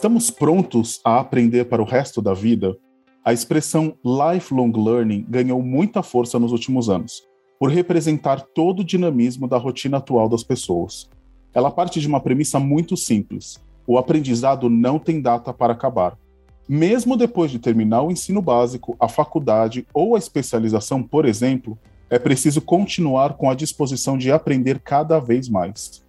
Estamos prontos a aprender para o resto da vida? A expressão lifelong learning ganhou muita força nos últimos anos, por representar todo o dinamismo da rotina atual das pessoas. Ela parte de uma premissa muito simples: o aprendizado não tem data para acabar. Mesmo depois de terminar o ensino básico, a faculdade ou a especialização, por exemplo, é preciso continuar com a disposição de aprender cada vez mais.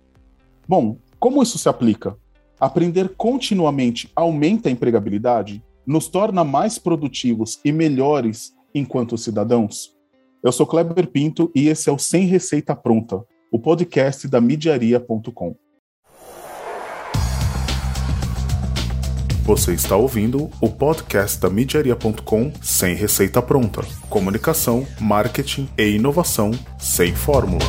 Bom, como isso se aplica? Aprender continuamente aumenta a empregabilidade? Nos torna mais produtivos e melhores enquanto cidadãos? Eu sou Kleber Pinto e esse é o Sem Receita Pronta, o podcast da Midiaria.com. Você está ouvindo o podcast da Midiaria.com Sem Receita Pronta. Comunicação, marketing e inovação sem fórmula.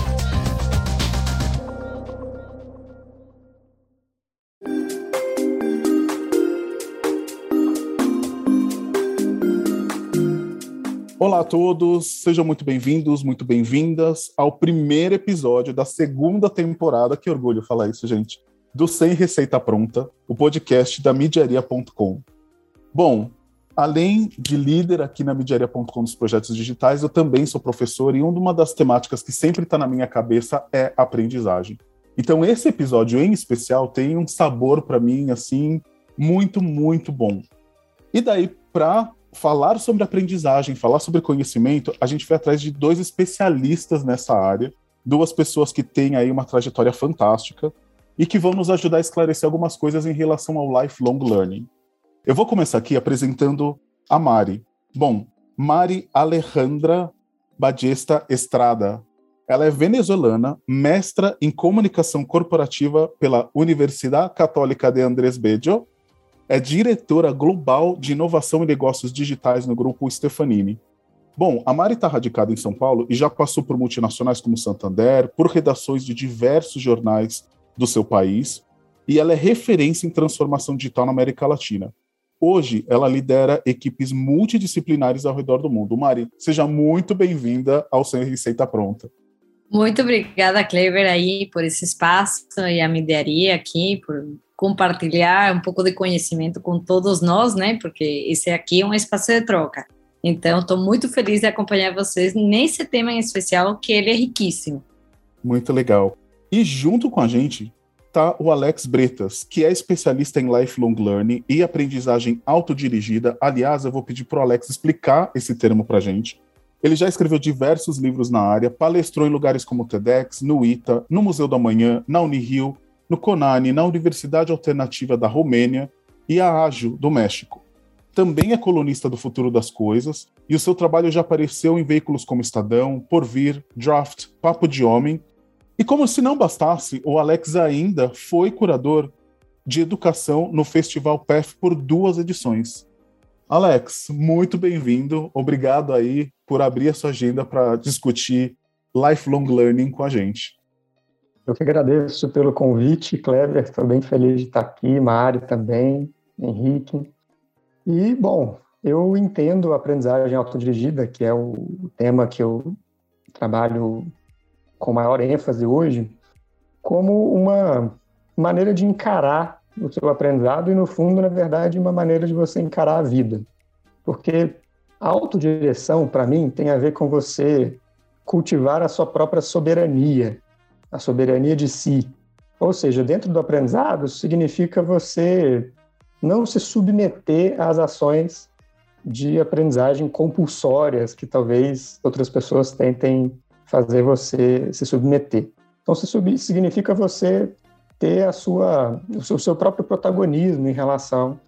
Olá a todos, sejam muito bem-vindos, muito bem-vindas ao primeiro episódio da segunda temporada. Que orgulho falar isso, gente. Do Sem Receita Pronta, o podcast da Midiaria.com. Bom, além de líder aqui na Midiaria.com dos projetos digitais, eu também sou professor e uma das temáticas que sempre está na minha cabeça é aprendizagem. Então, esse episódio em especial tem um sabor para mim, assim, muito, muito bom. E daí, para falar sobre aprendizagem, falar sobre conhecimento, a gente foi atrás de dois especialistas nessa área, duas pessoas que têm aí uma trajetória fantástica e que vão nos ajudar a esclarecer algumas coisas em relação ao lifelong learning. Eu vou começar aqui apresentando a Mari. Bom, Mari Alejandra Badesta Estrada. Ela é venezuelana, mestra em comunicação corporativa pela Universidade Católica de Andrés Bello é diretora global de inovação e negócios digitais no grupo Stefanini. Bom, a Mari está radicada em São Paulo e já passou por multinacionais como Santander, por redações de diversos jornais do seu país, e ela é referência em transformação digital na América Latina. Hoje, ela lidera equipes multidisciplinares ao redor do mundo. Mari, seja muito bem-vinda ao Sem Receita Pronta. Muito obrigada, Clever, aí, por esse espaço e a mediaria aqui, por compartilhar um pouco de conhecimento com todos nós, né? Porque esse aqui é um espaço de troca. Então, estou muito feliz de acompanhar vocês nesse tema em especial, que ele é riquíssimo. Muito legal. E junto com a gente está o Alex Bretas, que é especialista em lifelong learning e aprendizagem autodirigida. Aliás, eu vou pedir para o Alex explicar esse termo para a gente. Ele já escreveu diversos livros na área, palestrou em lugares como o TEDx, no ITA, no Museu da Manhã, na Unirio, no CONANI, na Universidade Alternativa da Romênia e a AJO, do México. Também é colunista do Futuro das Coisas, e o seu trabalho já apareceu em veículos como Estadão, Porvir, Draft, Papo de Homem. E como se não bastasse, o Alex ainda foi curador de educação no Festival PEF por duas edições. Alex, muito bem-vindo. Obrigado aí por abrir a sua agenda para discutir lifelong learning com a gente. Eu que agradeço pelo convite, Kleber. Estou bem feliz de estar aqui, Mário também, Henrique. E, bom, eu entendo a aprendizagem autodirigida, que é o tema que eu trabalho com maior ênfase hoje, como uma maneira de encarar o seu aprendizado e, no fundo, na verdade, uma maneira de você encarar a vida. Porque a autodireção, para mim, tem a ver com você cultivar a sua própria soberania a soberania de si. Ou seja, dentro do aprendizado, significa você não se submeter às ações de aprendizagem compulsórias que talvez outras pessoas tentem fazer você se submeter. Então, se significa você ter a sua, o seu próprio protagonismo em relação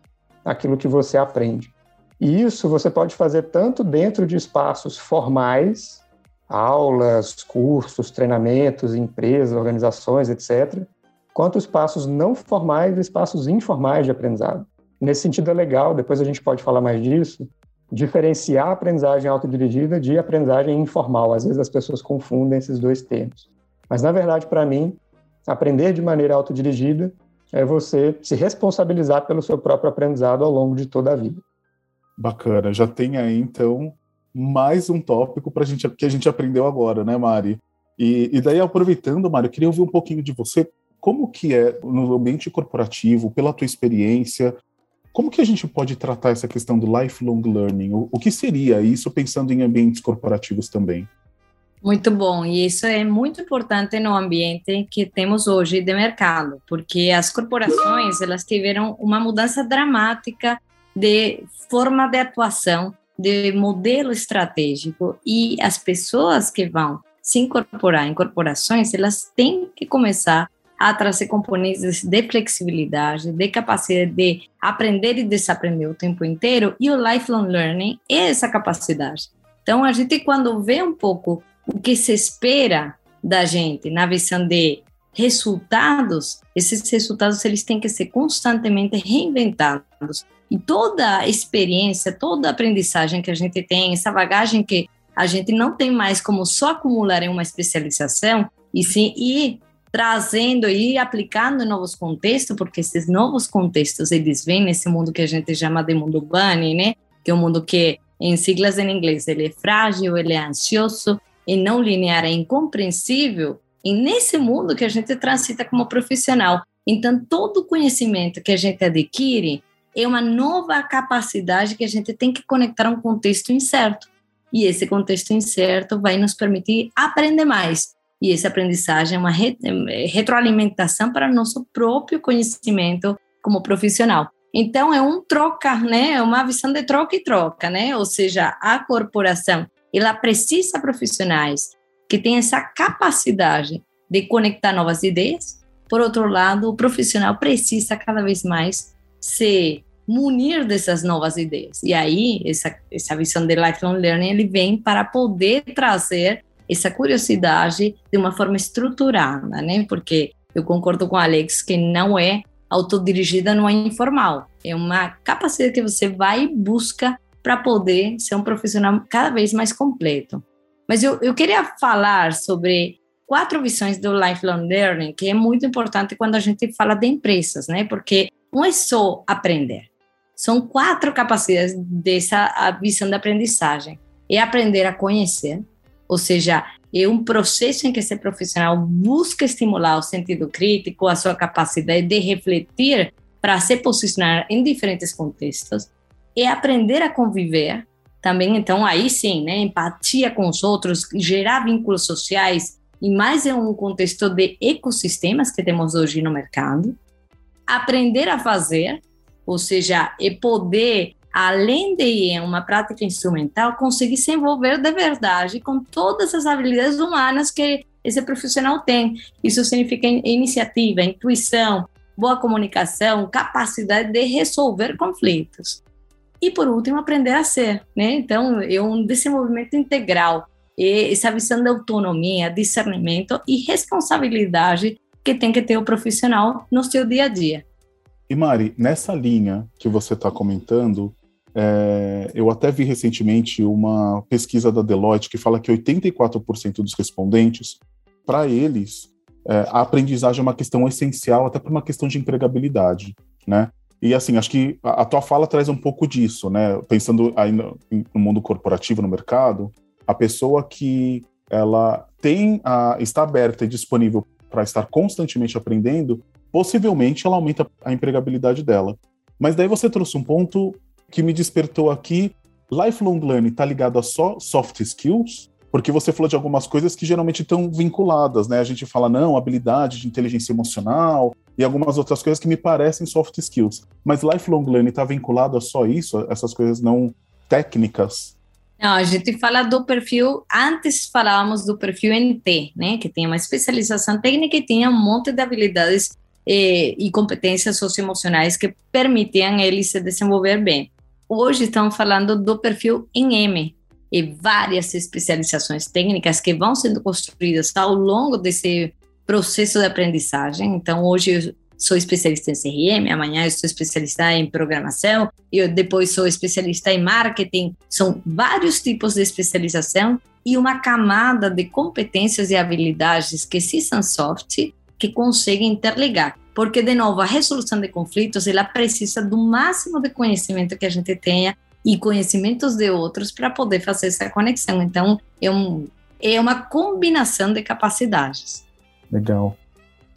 àquilo que você aprende. E isso você pode fazer tanto dentro de espaços formais, aulas, cursos, treinamentos, empresas, organizações, etc., quanto espaços não formais e espaços informais de aprendizado. Nesse sentido é legal, depois a gente pode falar mais disso, diferenciar a aprendizagem autodirigida de aprendizagem informal. Às vezes as pessoas confundem esses dois termos. Mas, na verdade, para mim, aprender de maneira autodirigida é você se responsabilizar pelo seu próprio aprendizado ao longo de toda a vida. Bacana. Já tem aí, então, mais um tópico para gente que a gente aprendeu agora, né, Mari? E, e daí, aproveitando, Mari, eu queria ouvir um pouquinho de você. como que é no ambiente corporativo, pela tua experiência, como que a gente pode tratar essa questão do lifelong learning? O, o que seria isso pensando em ambientes corporativos também? Muito bom, e isso é muito importante no ambiente que temos hoje de mercado, porque as corporações elas tiveram uma mudança dramática de forma de atuação, de modelo estratégico, e as pessoas que vão se incorporar em corporações, elas têm que começar a trazer componentes de flexibilidade, de capacidade de aprender e desaprender o tempo inteiro, e o lifelong learning é essa capacidade. Então, a gente, quando vê um pouco o que se espera da gente na visão de resultados, esses resultados eles têm que ser constantemente reinventados. E toda experiência, toda aprendizagem que a gente tem, essa bagagem que a gente não tem mais como só acumular em uma especialização, e sim ir trazendo e aplicando em novos contextos, porque esses novos contextos eles vêm nesse mundo que a gente chama de mundo bunny, né? Que é um mundo que, em siglas em inglês, ele é frágil, ele é ansioso, e não linear é incompreensível, e nesse mundo que a gente transita como profissional. Então, todo conhecimento que a gente adquire é uma nova capacidade que a gente tem que conectar a um contexto incerto. E esse contexto incerto vai nos permitir aprender mais. E essa aprendizagem é uma é, retroalimentação para nosso próprio conhecimento como profissional. Então, é um troca, né? É uma visão de troca e troca, né? Ou seja, a corporação ela precisa profissionais que tenham essa capacidade de conectar novas ideias. Por outro lado, o profissional precisa cada vez mais se munir dessas novas ideias. E aí, essa, essa visão de lifelong learning, ele vem para poder trazer essa curiosidade de uma forma estruturada, né? Porque eu concordo com o Alex que não é autodirigida, não é informal. É uma capacidade que você vai e busca para poder ser um profissional cada vez mais completo. Mas eu, eu queria falar sobre quatro visões do lifelong learning, que é muito importante quando a gente fala de empresas, né? Porque não é só aprender. São quatro capacidades dessa visão da aprendizagem. É aprender a conhecer, ou seja, é um processo em que esse profissional busca estimular o sentido crítico, a sua capacidade de refletir para se posicionar em diferentes contextos é aprender a conviver também, então aí sim, né, empatia com os outros, gerar vínculos sociais e mais em um contexto de ecossistemas que temos hoje no mercado. Aprender a fazer, ou seja, é poder, além de uma prática instrumental, conseguir se envolver de verdade com todas as habilidades humanas que esse profissional tem. Isso significa iniciativa, intuição, boa comunicação, capacidade de resolver conflitos. E por último, aprender a ser, né? Então, é um desenvolvimento integral, é essa visão de autonomia, discernimento e responsabilidade que tem que ter o profissional no seu dia a dia. E Mari, nessa linha que você está comentando, é, eu até vi recentemente uma pesquisa da Deloitte que fala que 84% dos respondentes, para eles, é, a aprendizagem é uma questão essencial, até por uma questão de empregabilidade, né? E assim, acho que a, a tua fala traz um pouco disso, né? Pensando aí no, no mundo corporativo, no mercado, a pessoa que ela tem a, está aberta e disponível para estar constantemente aprendendo, possivelmente ela aumenta a empregabilidade dela. Mas daí você trouxe um ponto que me despertou aqui. Lifelong learning está ligado a só soft skills? Porque você falou de algumas coisas que geralmente estão vinculadas, né? A gente fala, não, habilidade de inteligência emocional, e algumas outras coisas que me parecem soft skills. Mas lifelong learning está vinculado a só isso, essas coisas não técnicas? Não, a gente fala do perfil, antes falávamos do perfil NT, né, que tem uma especialização técnica e tinha um monte de habilidades eh, e competências socioemocionais que permitiam ele se desenvolver bem. Hoje estamos falando do perfil em M, e várias especializações técnicas que vão sendo construídas ao longo desse processo de aprendizagem. Então, hoje sou especialista em CRM, amanhã eu sou especialista em programação, eu depois sou especialista em marketing. São vários tipos de especialização e uma camada de competências e habilidades que se são soft, que conseguem interligar. Porque, de novo, a resolução de conflitos, ela precisa do máximo de conhecimento que a gente tenha e conhecimentos de outros para poder fazer essa conexão. Então, é, um, é uma combinação de capacidades. Legal.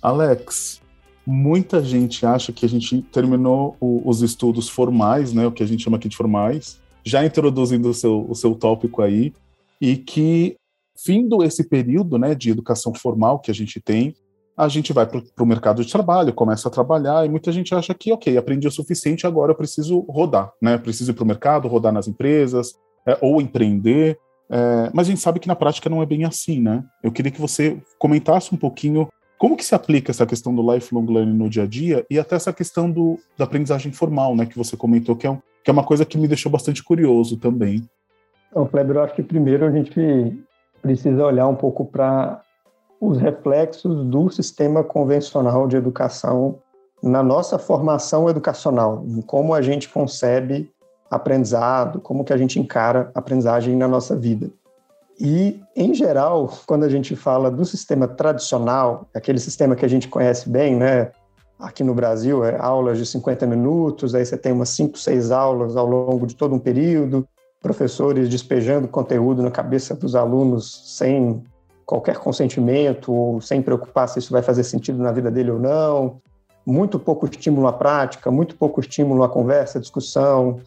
Alex, muita gente acha que a gente terminou o, os estudos formais, né, o que a gente chama aqui de formais, já introduzindo o seu, o seu tópico aí, e que, findo esse período né, de educação formal que a gente tem, a gente vai para o mercado de trabalho, começa a trabalhar, e muita gente acha que, ok, aprendi o suficiente, agora eu preciso rodar, né? Preciso ir para o mercado, rodar nas empresas, é, ou empreender. É, mas a gente sabe que na prática não é bem assim, né? Eu queria que você comentasse um pouquinho como que se aplica essa questão do lifelong learning no dia a dia e até essa questão do, da aprendizagem formal, né, que você comentou, que é, um, que é uma coisa que me deixou bastante curioso também. Então, Kleber, eu acho que primeiro a gente precisa olhar um pouco para os reflexos do sistema convencional de educação na nossa formação educacional, em como a gente concebe aprendizado, como que a gente encara aprendizagem na nossa vida. E, em geral, quando a gente fala do sistema tradicional, aquele sistema que a gente conhece bem, né? Aqui no Brasil, é aulas de 50 minutos, aí você tem umas 5, 6 aulas ao longo de todo um período, professores despejando conteúdo na cabeça dos alunos sem qualquer consentimento ou sem preocupar se isso vai fazer sentido na vida dele ou não, muito pouco estímulo à prática, muito pouco estímulo à conversa, discussão,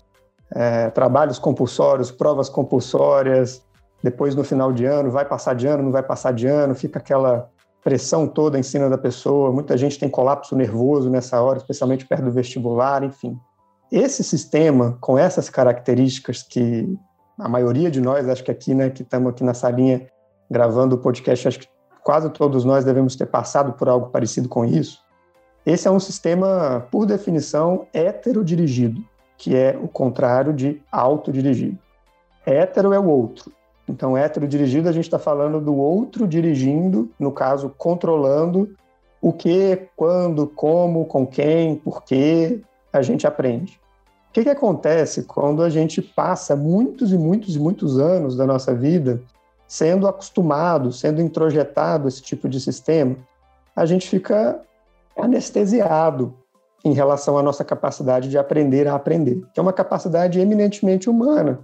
é, trabalhos compulsórios, provas compulsórias, depois no final de ano, vai passar de ano, não vai passar de ano, fica aquela pressão toda em cima da pessoa, muita gente tem colapso nervoso nessa hora, especialmente perto do vestibular, enfim. Esse sistema, com essas características que a maioria de nós, acho que aqui, né, que estamos aqui na salinha gravando o podcast, acho que quase todos nós devemos ter passado por algo parecido com isso. Esse é um sistema, por definição, heterodirigido, que é o contrário de autodirigido. Hétero é o outro, então, hétero dirigido, a gente está falando do outro dirigindo, no caso, controlando o que, quando, como, com quem, por quê, a gente aprende. O que, que acontece quando a gente passa muitos e muitos e muitos anos da nossa vida sendo acostumado, sendo introjetado esse tipo de sistema? A gente fica anestesiado em relação à nossa capacidade de aprender a aprender, que é uma capacidade eminentemente humana.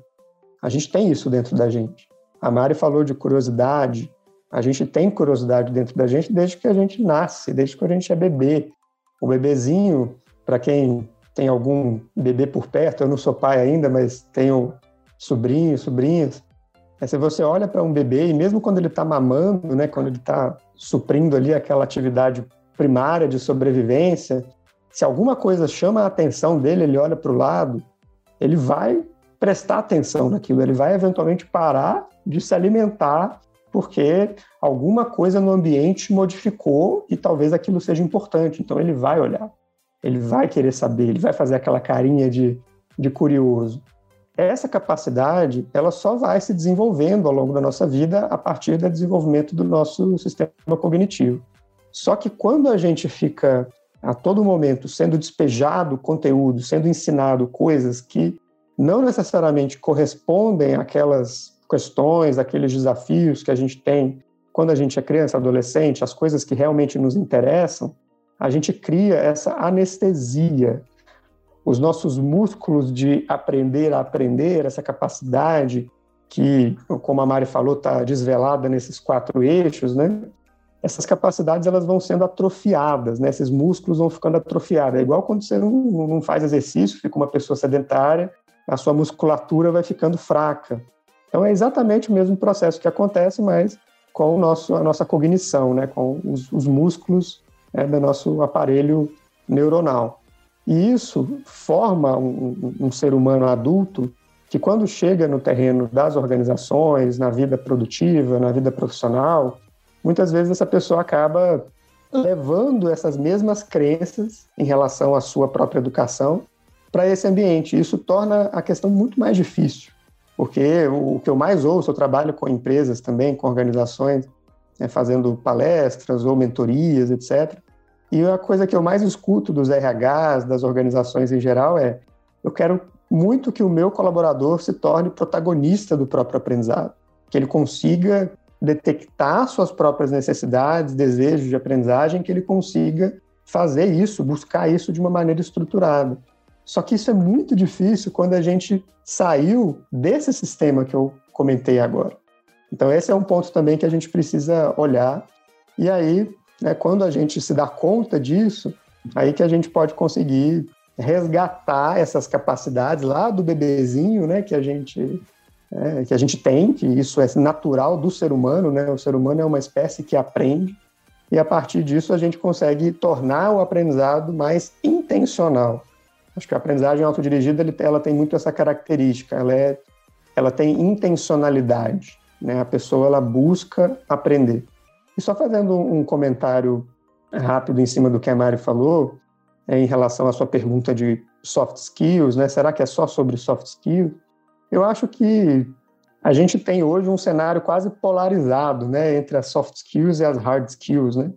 A gente tem isso dentro da gente. A Mari falou de curiosidade. A gente tem curiosidade dentro da gente desde que a gente nasce, desde que a gente é bebê. O bebezinho, para quem tem algum bebê por perto, eu não sou pai ainda, mas tenho sobrinhos, sobrinhas. É, se você olha para um bebê e mesmo quando ele está mamando, né, quando ele está suprindo ali aquela atividade primária de sobrevivência, se alguma coisa chama a atenção dele, ele olha para o lado, ele vai prestar atenção naquilo, ele vai eventualmente parar de se alimentar porque alguma coisa no ambiente modificou e talvez aquilo seja importante. Então ele vai olhar, ele vai querer saber, ele vai fazer aquela carinha de, de curioso. Essa capacidade, ela só vai se desenvolvendo ao longo da nossa vida a partir do desenvolvimento do nosso sistema cognitivo. Só que quando a gente fica a todo momento sendo despejado conteúdo, sendo ensinado coisas que não necessariamente correspondem àquelas questões, aqueles desafios que a gente tem quando a gente é criança, adolescente, as coisas que realmente nos interessam, a gente cria essa anestesia. Os nossos músculos de aprender a aprender, essa capacidade que, como a Mari falou, está desvelada nesses quatro eixos, né? Essas capacidades elas vão sendo atrofiadas, né? Esses músculos vão ficando atrofiados. É igual quando você não, não faz exercício, fica uma pessoa sedentária, a sua musculatura vai ficando fraca. Então é exatamente o mesmo processo que acontece, mas com o nosso, a nossa cognição, né, com os, os músculos né, do nosso aparelho neuronal. E isso forma um, um ser humano adulto que, quando chega no terreno das organizações, na vida produtiva, na vida profissional, muitas vezes essa pessoa acaba levando essas mesmas crenças em relação à sua própria educação para esse ambiente. Isso torna a questão muito mais difícil, porque o que eu mais ouço, eu trabalho com empresas também, com organizações, né, fazendo palestras ou mentorias, etc. E a coisa que eu mais escuto dos RHs, das organizações em geral, é: eu quero muito que o meu colaborador se torne protagonista do próprio aprendizado, que ele consiga detectar suas próprias necessidades, desejos de aprendizagem, que ele consiga fazer isso, buscar isso de uma maneira estruturada. Só que isso é muito difícil quando a gente saiu desse sistema que eu comentei agora. Então, esse é um ponto também que a gente precisa olhar. E aí, né, quando a gente se dá conta disso, aí que a gente pode conseguir resgatar essas capacidades lá do bebezinho, né, que a gente é, que a gente tem, que isso é natural do ser humano, né? O ser humano é uma espécie que aprende e a partir disso a gente consegue tornar o aprendizado mais intencional. Acho que a aprendizagem autodirigida ela tem muito essa característica, ela é ela tem intencionalidade, né? A pessoa ela busca aprender. E só fazendo um comentário rápido em cima do que a Mari falou, é, em relação à sua pergunta de soft skills, né? Será que é só sobre soft skills? Eu acho que a gente tem hoje um cenário quase polarizado, né, entre as soft skills e as hard skills, né?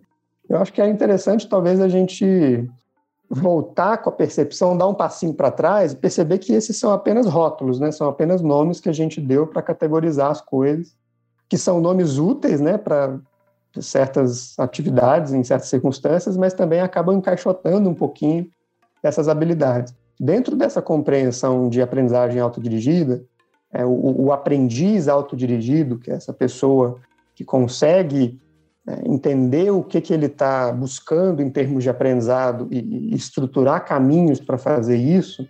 Eu acho que é interessante talvez a gente voltar com a percepção, dar um passinho para trás e perceber que esses são apenas rótulos, né? São apenas nomes que a gente deu para categorizar as coisas, que são nomes úteis, né, para certas atividades, em certas circunstâncias, mas também acabam encaixotando um pouquinho essas habilidades. Dentro dessa compreensão de aprendizagem autodirigida, é, o, o aprendiz autodirigido, que é essa pessoa que consegue é, entender o que, que ele está buscando em termos de aprendizado e, e estruturar caminhos para fazer isso,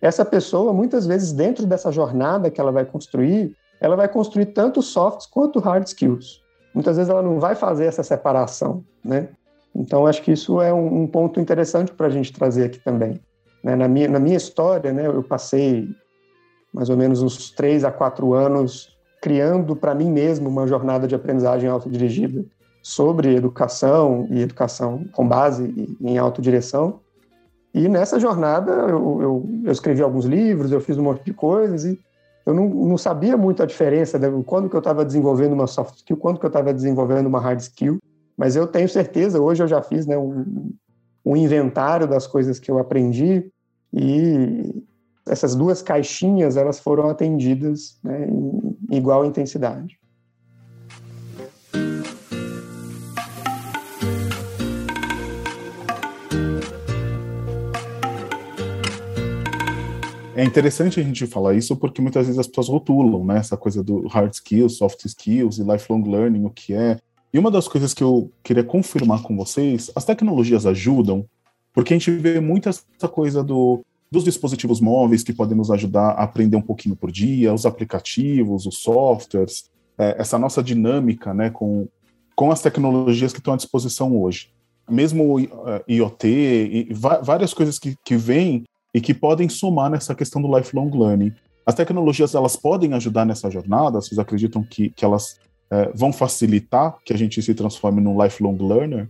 essa pessoa, muitas vezes, dentro dessa jornada que ela vai construir, ela vai construir tanto softs quanto hard skills. Muitas vezes ela não vai fazer essa separação, né? Então, acho que isso é um, um ponto interessante para a gente trazer aqui também. Né? Na, minha, na minha história, né, eu passei mais ou menos uns três a quatro anos criando para mim mesmo uma jornada de aprendizagem autodirigida sobre educação e educação com base em autodireção. E nessa jornada eu, eu, eu, escrevi alguns livros, eu fiz um monte de coisas e eu não, não sabia muito a diferença de quando que eu estava desenvolvendo uma soft skill, quando que eu estava desenvolvendo uma hard skill. Mas eu tenho certeza, hoje eu já fiz né, um, um inventário das coisas que eu aprendi e essas duas caixinhas elas foram atendidas né, em igual intensidade. É interessante a gente falar isso porque muitas vezes as pessoas rotulam, né? Essa coisa do hard skills, soft skills e lifelong learning, o que é. E uma das coisas que eu queria confirmar com vocês, as tecnologias ajudam, porque a gente vê muito essa coisa do, dos dispositivos móveis que podem nos ajudar a aprender um pouquinho por dia, os aplicativos, os softwares, é, essa nossa dinâmica né, com, com as tecnologias que estão à disposição hoje. Mesmo o IoT e várias coisas que, que vêm e que podem somar nessa questão do lifelong learning. As tecnologias elas podem ajudar nessa jornada? Vocês acreditam que, que elas é, vão facilitar que a gente se transforme num lifelong learner?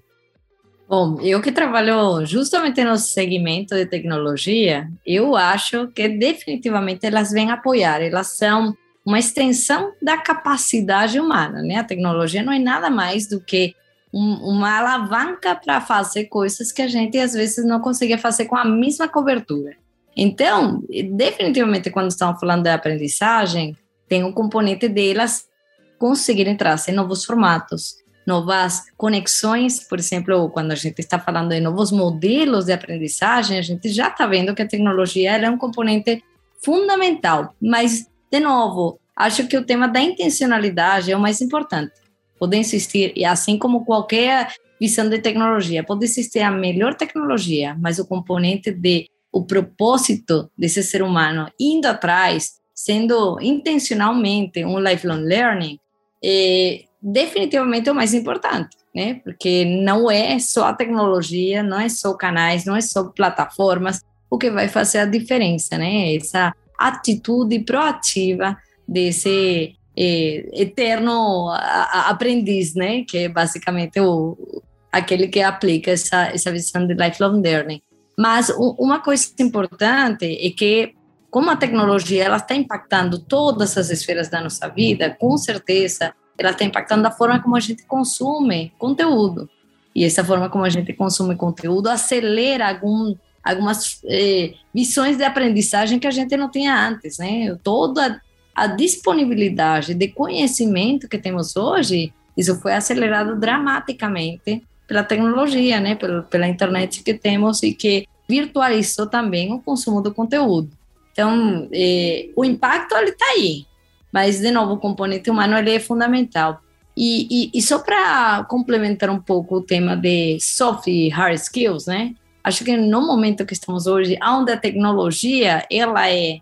Bom, eu que trabalho justamente no segmento de tecnologia, eu acho que definitivamente elas vêm apoiar, elas são uma extensão da capacidade humana, né? A tecnologia não é nada mais do que um, uma alavanca para fazer coisas que a gente às vezes não consegue fazer com a mesma cobertura. Então, definitivamente, quando estamos falando de aprendizagem, tem um componente delas conseguirem trazer novos formatos, novas conexões, por exemplo, quando a gente está falando de novos modelos de aprendizagem, a gente já está vendo que a tecnologia é um componente fundamental. Mas, de novo, acho que o tema da intencionalidade é o mais importante. Pode existir, e assim como qualquer visão de tecnologia, pode existir a melhor tecnologia, mas o componente de o propósito desse ser humano indo atrás, sendo intencionalmente um lifelong learning, é definitivamente o mais importante, né? Porque não é só a tecnologia, não é só canais, não é só plataformas o que vai fazer a diferença, né? Essa atitude proativa desse é, eterno aprendiz, né? Que é basicamente o aquele que aplica essa essa visão de lifelong learning. Mas uma coisa importante é que como a tecnologia ela está impactando todas as esferas da nossa vida, com certeza ela está impactando a forma como a gente consome conteúdo. E essa forma como a gente consome conteúdo acelera algum, algumas eh, visões de aprendizagem que a gente não tinha antes, né? Toda a disponibilidade de conhecimento que temos hoje, isso foi acelerado dramaticamente pela tecnologia, né? Pela, pela internet que temos e que virtualizou também o consumo do conteúdo. Então, eh, o impacto ele está aí, mas de novo o componente humano ele é fundamental. E, e, e só para complementar um pouco o tema de soft e hard skills, né? Acho que no momento que estamos hoje, onde a tecnologia ela é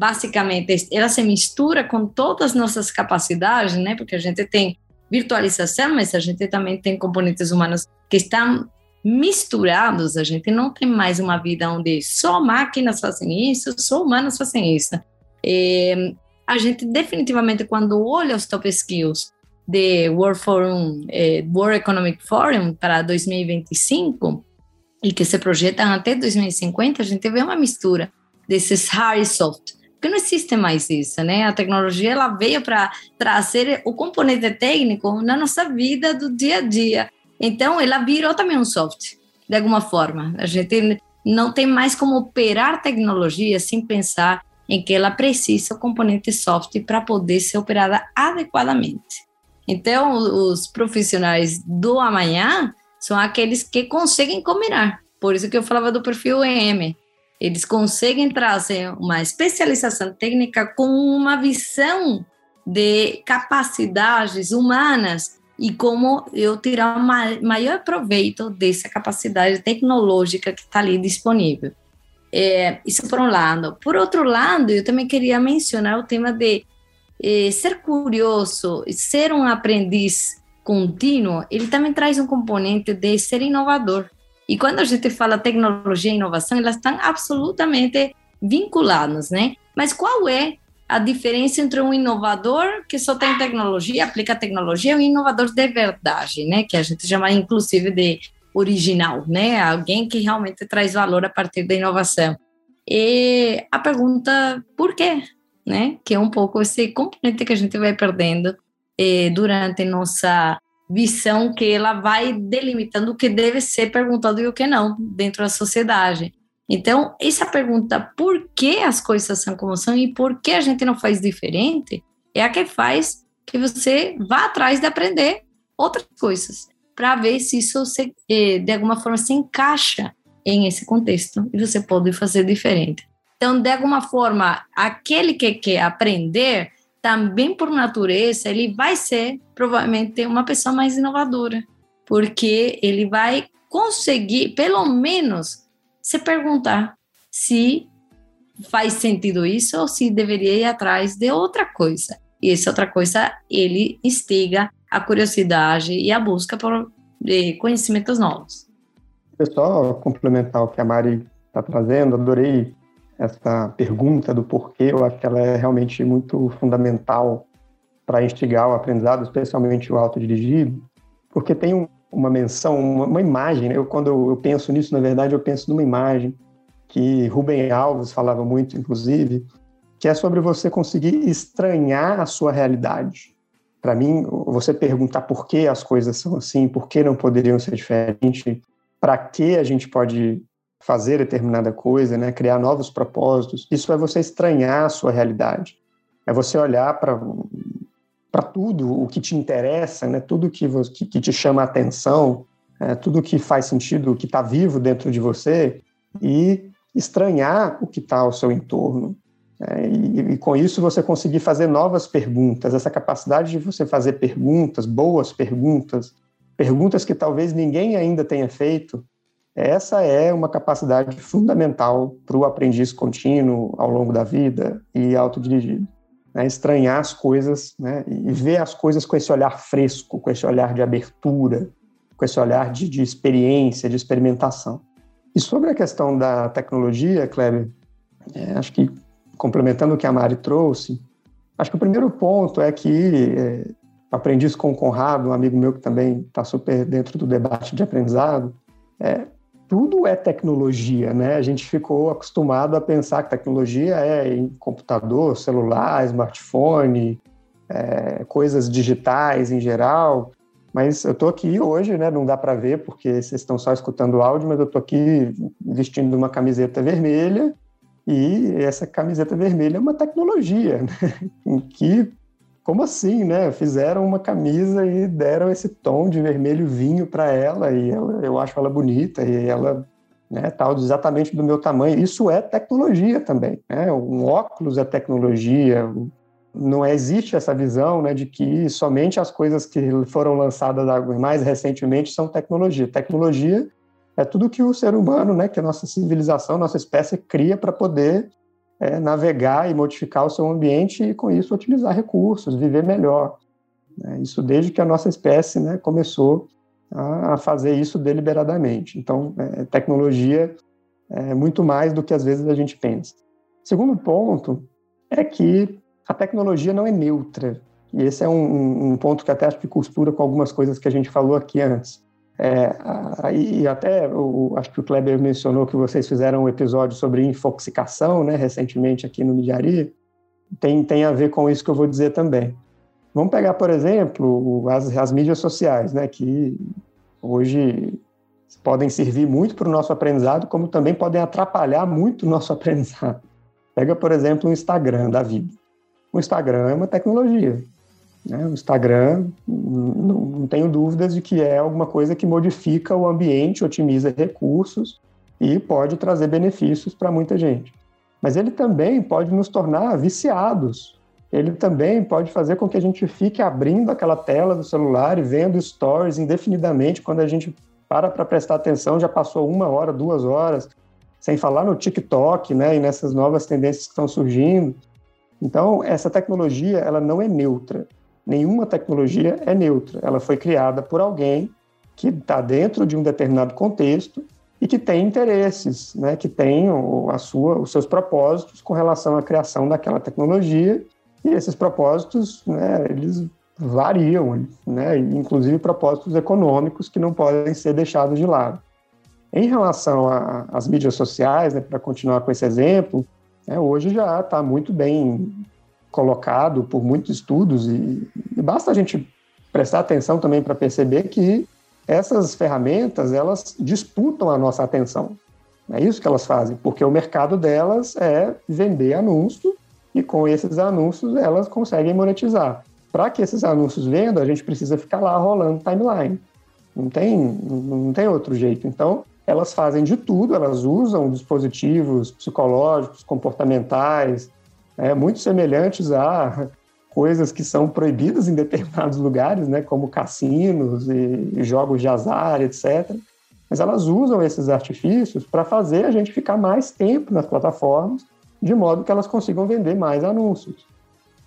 basicamente ela se mistura com todas as nossas capacidades, né? Porque a gente tem virtualização, mas a gente também tem componentes humanos que estão misturados. A gente não tem mais uma vida onde só máquinas fazem isso, só humanos fazem isso. É, a gente definitivamente quando olha os top skills de World Forum, eh, World Economic Forum para 2025 e que se projetam até 2050, a gente vê uma mistura desses hard e soft, porque não existe mais isso, né? A tecnologia ela veio para trazer o componente técnico na nossa vida do dia a dia. Então, ela virou também um soft, de alguma forma. A gente não tem mais como operar tecnologia sem pensar em que ela precisa o componente soft para poder ser operada adequadamente. Então, os profissionais do amanhã são aqueles que conseguem combinar. Por isso que eu falava do perfil EM. Eles conseguem trazer uma especialização técnica com uma visão de capacidades humanas e como eu tirar o maior proveito dessa capacidade tecnológica que está ali disponível. É, isso por um lado. Por outro lado, eu também queria mencionar o tema de eh, ser curioso, ser um aprendiz contínuo, ele também traz um componente de ser inovador. E quando a gente fala tecnologia e inovação, elas estão absolutamente vinculadas, né? Mas qual é a diferença entre um inovador que só tem tecnologia, aplica tecnologia, e um inovador de verdade, né? Que a gente chama inclusive de original, né? Alguém que realmente traz valor a partir da inovação. E a pergunta, por quê? né? Que é um pouco esse componente que a gente vai perdendo eh, durante nossa visão, que ela vai delimitando o que deve ser perguntado e o que não dentro da sociedade. Então, essa pergunta, por que as coisas são como são e por que a gente não faz diferente, é a que faz que você vá atrás de aprender outras coisas, para ver se isso se, eh, de alguma forma se encaixa em esse contexto e você pode fazer diferente. Então, de alguma forma, aquele que quer aprender, também por natureza, ele vai ser provavelmente uma pessoa mais inovadora, porque ele vai conseguir, pelo menos, se perguntar se faz sentido isso ou se deveria ir atrás de outra coisa. E essa outra coisa, ele instiga a curiosidade e a busca por conhecimentos novos. Só complementar o que a Mari está trazendo, adorei essa pergunta do porquê, eu acho que ela é realmente muito fundamental para instigar o aprendizado, especialmente o autodirigido, porque tem um, uma menção, uma, uma imagem, né? eu, quando eu, eu, penso nisso, na verdade, eu penso numa imagem que Rubem Alves falava muito, inclusive, que é sobre você conseguir estranhar a sua realidade. Para mim, você perguntar por que as coisas são assim, por que não poderiam ser diferentes, para que a gente pode fazer determinada coisa, né, criar novos propósitos, isso é você estranhar a sua realidade. É você olhar para para tudo o que te interessa, né, tudo que, que, que te chama a atenção, é, tudo que faz sentido, que está vivo dentro de você, e estranhar o que está ao seu entorno. É, e, e, com isso você conseguir fazer novas perguntas, essa capacidade de você fazer perguntas, boas perguntas, perguntas que talvez ninguém ainda tenha feito, essa é uma capacidade fundamental para o aprendiz contínuo ao longo da vida e autodirigido. Né? Estranhar as coisas né? e ver as coisas com esse olhar fresco, com esse olhar de abertura, com esse olhar de, de experiência, de experimentação. E sobre a questão da tecnologia, Kleber, é, acho que complementando o que a Mari trouxe, acho que o primeiro ponto é que é, aprendiz com o Conrado, um amigo meu que também está super dentro do debate de aprendizado, é, tudo é tecnologia, né? A gente ficou acostumado a pensar que tecnologia é em computador, celular, smartphone, é, coisas digitais em geral. Mas eu estou aqui hoje, né? Não dá para ver porque vocês estão só escutando o áudio, mas eu estou aqui vestindo uma camiseta vermelha e essa camiseta vermelha é uma tecnologia, né? que como assim, né? Fizeram uma camisa e deram esse tom de vermelho vinho para ela e ela, eu acho ela bonita e ela né, tal exatamente do meu tamanho. Isso é tecnologia também, né? Um óculos é tecnologia, não existe essa visão né, de que somente as coisas que foram lançadas mais recentemente são tecnologia. Tecnologia é tudo que o ser humano, né, que a nossa civilização, nossa espécie cria para poder é, navegar e modificar o seu ambiente e, com isso, utilizar recursos, viver melhor. É, isso desde que a nossa espécie né, começou a, fazer isso deliberadamente. Então, é, tecnologia é muito mais do que às vezes a gente pensa. Segundo ponto é que a tecnologia não é neutra. E esse é um, um ponto que até acho que costura com algumas coisas que a gente falou aqui antes. É, e até acho que o Kleber mencionou que vocês fizeram um episódio sobre infoxicação, né, recentemente aqui no Midiari. Tem, tem a ver com isso que eu vou dizer também. Vamos pegar, por exemplo, as, as mídias sociais, né, que hoje podem servir muito para o nosso aprendizado, como também podem atrapalhar muito o nosso aprendizado. Pega, por exemplo, o Instagram da vida. O Instagram é uma tecnologia. Né? O Instagram, não, não tenho dúvidas de que é alguma coisa que modifica o ambiente, otimiza recursos e pode trazer benefícios para muita gente. Mas ele também pode nos tornar viciados. Ele também pode fazer com que a gente fique abrindo aquela tela do celular e vendo stories indefinidamente. Quando a gente para para prestar atenção, já passou uma hora, duas horas, sem falar no TikTok, né, e nessas novas tendências que estão surgindo. Então, essa tecnologia, ela não é neutra nenhuma tecnologia é neutra. Ela foi criada por alguém que está dentro de um determinado contexto e que tem interesses, né, que tem a sua, os seus propósitos com relação à criação daquela tecnologia. E esses propósitos, né, eles variam, né, inclusive propósitos econômicos que não podem ser deixados de lado. Em relação às mídias sociais, né, para continuar com esse exemplo, né, hoje já está muito bem colocado por muitos estudos e, e basta a gente prestar atenção também para perceber que essas ferramentas elas disputam a nossa atenção. É isso que elas fazem, porque o mercado delas é vender anúncio e com esses anúncios elas conseguem monetizar. Para que esses anúncios vendam, a gente precisa ficar lá rolando timeline. Não tem, não tem outro jeito. Então, elas fazem de tudo, elas usam dispositivos psicológicos, comportamentais, é, muito semelhantes a coisas que são proibidas em determinados lugares, né, como cassinos e jogos de azar, etc. Mas elas usam esses artifícios para fazer a gente ficar mais tempo nas plataformas, de modo que elas consigam vender mais anúncios.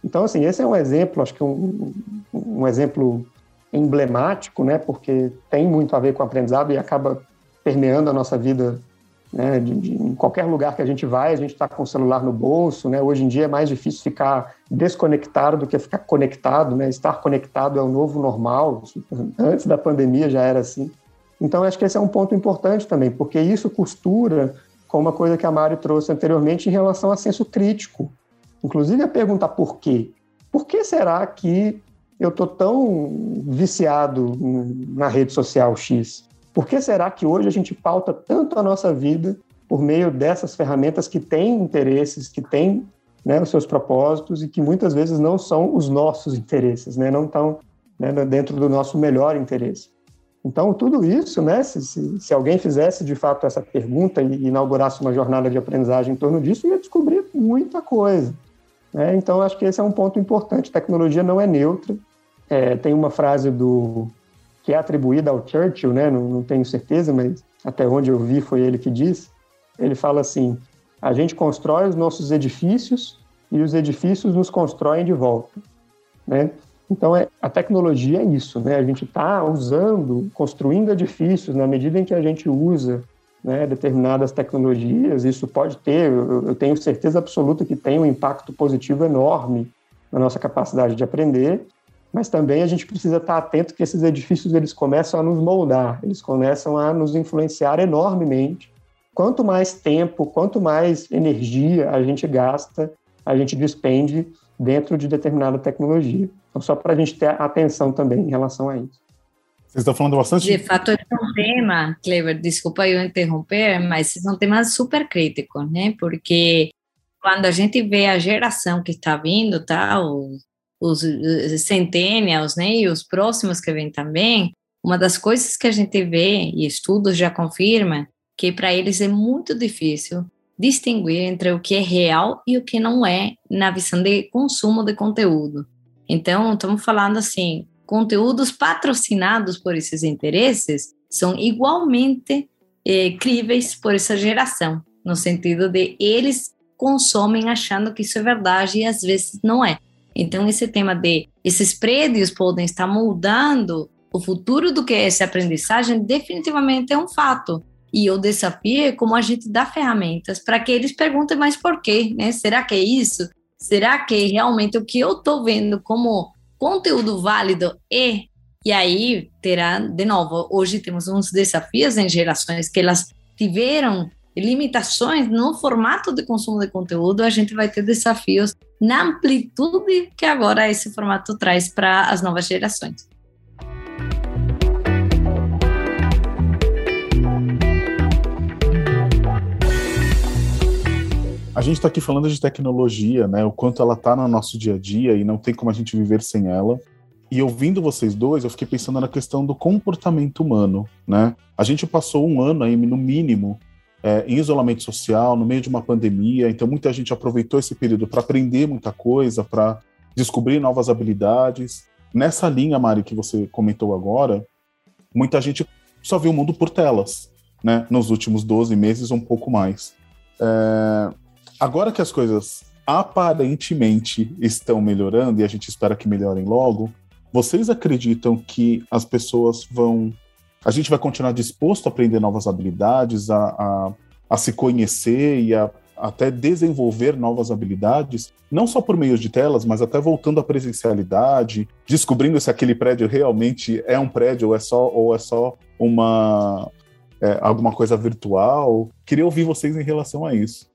Então, assim, esse é um exemplo, acho que um, um exemplo emblemático, né, porque tem muito a ver com o aprendizado e acaba permeando a nossa vida né? De, de, em qualquer lugar que a gente vai, a gente está com o celular no bolso, né? Hoje em dia é mais difícil ficar desconectado do que ficar conectado, né? Estar conectado é o novo normal. Antes da pandemia já era assim. Então acho que esse é um ponto importante também, porque isso costura com uma coisa que a Mari trouxe anteriormente em relação a senso crítico. Inclusive a perguntar por quê. Por que será que eu estou tão viciado na rede social X? Por que será que hoje a gente pauta tanto a nossa vida por meio dessas ferramentas que têm interesses, que têm né, os seus propósitos e que muitas vezes não são os nossos interesses, né, não estão né, dentro do nosso melhor interesse? Então, tudo isso, né, se, se, se, alguém fizesse de fato essa pergunta e inaugurasse uma jornada de aprendizagem em torno disso, ia descobrir muita coisa. Né? Então, acho que esse é um ponto importante. Tecnologia não é neutra. É, tem uma frase do que é atribuída ao Churchill, né? Não, não, tenho certeza, mas até onde eu vi foi ele que disse. Ele fala assim: a gente constrói os nossos edifícios e os edifícios nos constroem de volta, né? Então, é, a tecnologia é isso, né? A gente está usando, construindo edifícios na medida em que a gente usa né, determinadas tecnologias. Isso pode ter, eu, eu tenho certeza absoluta que tem um impacto positivo enorme na nossa capacidade de aprender, mas também a gente precisa estar atento que esses edifícios eles começam a nos moldar, eles começam a nos influenciar enormemente. Quanto mais tempo, quanto mais energia a gente gasta, a gente despende dentro de determinada tecnologia. Então, só para a gente ter atenção também em relação a isso. Vocês estão falando bastante. De fato, é um tema, Clever, desculpa eu interromper, mas é um tema super crítico, né? Porque quando a gente vê a geração que está vindo, tá? Os os, os centennials, né, e os próximos que vêm também, uma das coisas que a gente vê, e estudos já confirmam, que para eles é muito difícil distinguir entre o que é real e o que não é na visão de consumo de conteúdo. Então, estamos falando assim, conteúdos patrocinados por esses interesses são igualmente eh, críveis por essa geração, no sentido de eles consomem achando que isso é verdade e às vezes não é. Então, esse tema de esses prédios podem estar moldando o futuro do que é essa aprendizagem, definitivamente é um fato. E o desafio é como a gente dá ferramentas para que eles perguntem mais por quê, né? Será que é isso? Será que realmente o que eu estou vendo como conteúdo válido é? E aí terá, de novo, hoje temos uns desafios em gerações que elas tiveram limitações no formato de consumo de conteúdo, a gente vai ter desafios na amplitude que agora esse formato traz para as novas gerações. A gente está aqui falando de tecnologia, né? O quanto ela está no nosso dia a dia e não tem como a gente viver sem ela. E ouvindo vocês dois, eu fiquei pensando na questão do comportamento humano, né? A gente passou um ano aí, no mínimo, é, em isolamento social, no meio de uma pandemia, então muita gente aproveitou esse período para aprender muita coisa, para descobrir novas habilidades. Nessa linha, Mari, que você comentou agora, muita gente só viu o mundo por telas, né? Nos últimos 12 meses, um pouco mais. É, Agora que as coisas aparentemente estão melhorando e a gente espera que melhorem logo, vocês acreditam que as pessoas vão. A gente vai continuar disposto a aprender novas habilidades, a, a, a se conhecer e a até desenvolver novas habilidades, não só por meio de telas, mas até voltando à presencialidade, descobrindo se aquele prédio realmente é um prédio ou é só, ou é só uma é, alguma coisa virtual. Queria ouvir vocês em relação a isso.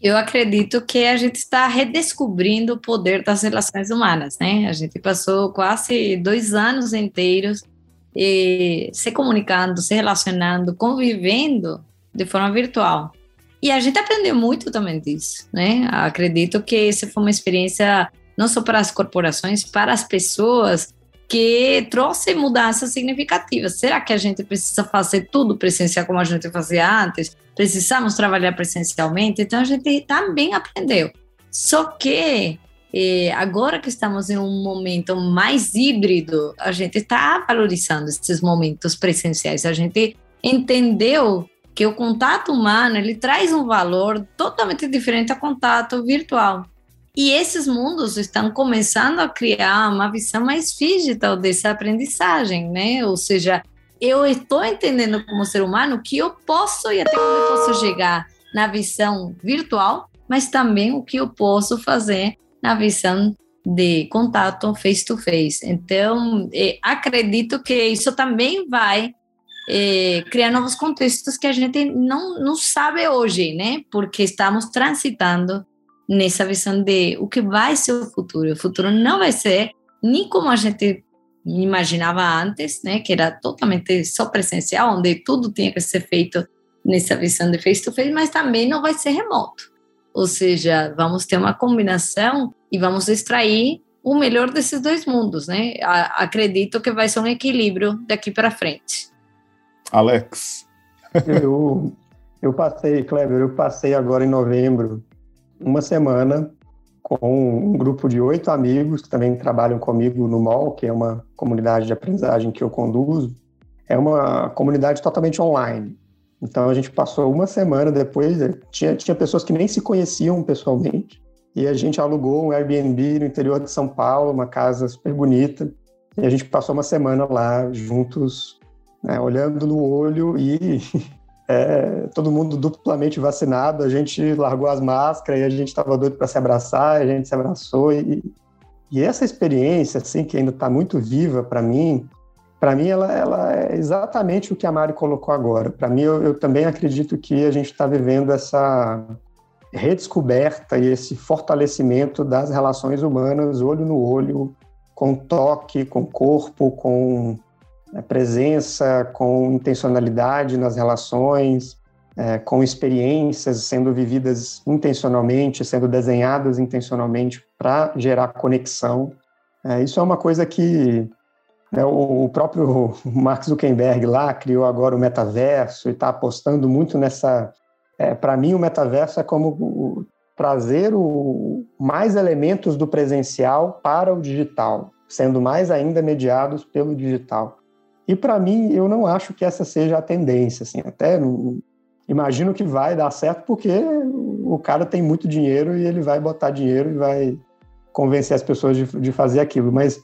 Eu acredito que a gente está redescobrindo o poder das relações humanas, né? A gente passou quase dois anos inteiros eh, se comunicando, se relacionando, convivendo de forma virtual. E a gente aprendeu muito também disso, né? Acredito que essa foi uma experiência não só para as corporações, para as pessoas que trouxe mudanças significativas. Será que a gente precisa fazer tudo presencial como a gente fazia antes? Precisamos trabalhar presencialmente? Então a gente também aprendeu. Só que eh, agora que estamos em um momento mais híbrido, a gente está valorizando esses momentos presenciais. A gente entendeu que o contato humano ele traz um valor totalmente diferente ao contato virtual. E esses mundos estão começando a criar uma visão mais digital dessa aprendizagem, né? Ou seja, eu estou entendendo como ser humano que eu posso e até onde posso chegar na visão virtual, mas também o que eu posso fazer na visão de contato face to face. Então, eh, acredito que isso também vai eh, criar novos contextos que a gente não, não sabe hoje, né? Porque estamos transitando nessa visão de o que vai ser o futuro. O futuro não vai ser nem como a gente imaginava antes, né, que era totalmente só presencial, onde tudo tinha que ser feito nessa visão de face to face, mas também não vai ser remoto. Ou seja, vamos ter uma combinação e vamos extrair o melhor desses dois mundos, né? Acredito que vai ser um equilíbrio daqui para frente. Alex. eu, eu passei, Kleber, eu passei agora em novembro uma semana com um grupo de oito amigos que também trabalham comigo no MOL, que é uma comunidade de aprendizagem que eu conduzo. É uma comunidade totalmente online. Então a gente passou uma semana depois, eh, tinha, tinha pessoas que nem se conheciam pessoalmente, e a gente alugou um Airbnb no interior de São Paulo, uma casa super bonita, e a gente passou uma semana lá juntos, né, olhando no olho e é, todo mundo duplamente vacinado, a gente largou as máscaras e a gente estava doido para se abraçar, a gente se abraçou. E, e essa experiência, assim, que ainda está muito viva para mim, para mim ela, ela, é exatamente o que a Mari colocou agora. Para mim, eu, eu, também acredito que a gente está vivendo essa redescoberta e esse fortalecimento das relações humanas, olho no olho, com toque, com corpo, com né, presença, com intencionalidade nas relações, é, com experiências sendo vividas intencionalmente, sendo desenhadas intencionalmente para gerar conexão. É, isso é uma coisa que né, o, próprio Mark Zuckerberg lá criou agora o metaverso e está apostando muito nessa É, Para mim, o metaverso é como o, trazer o, mais elementos do presencial para o digital, sendo mais ainda mediados pelo digital. E para mim, eu não acho que essa seja a tendência, assim, até imagino que vai dar certo porque o cara tem muito dinheiro e ele vai botar dinheiro e vai convencer as pessoas de, de fazer aquilo, mas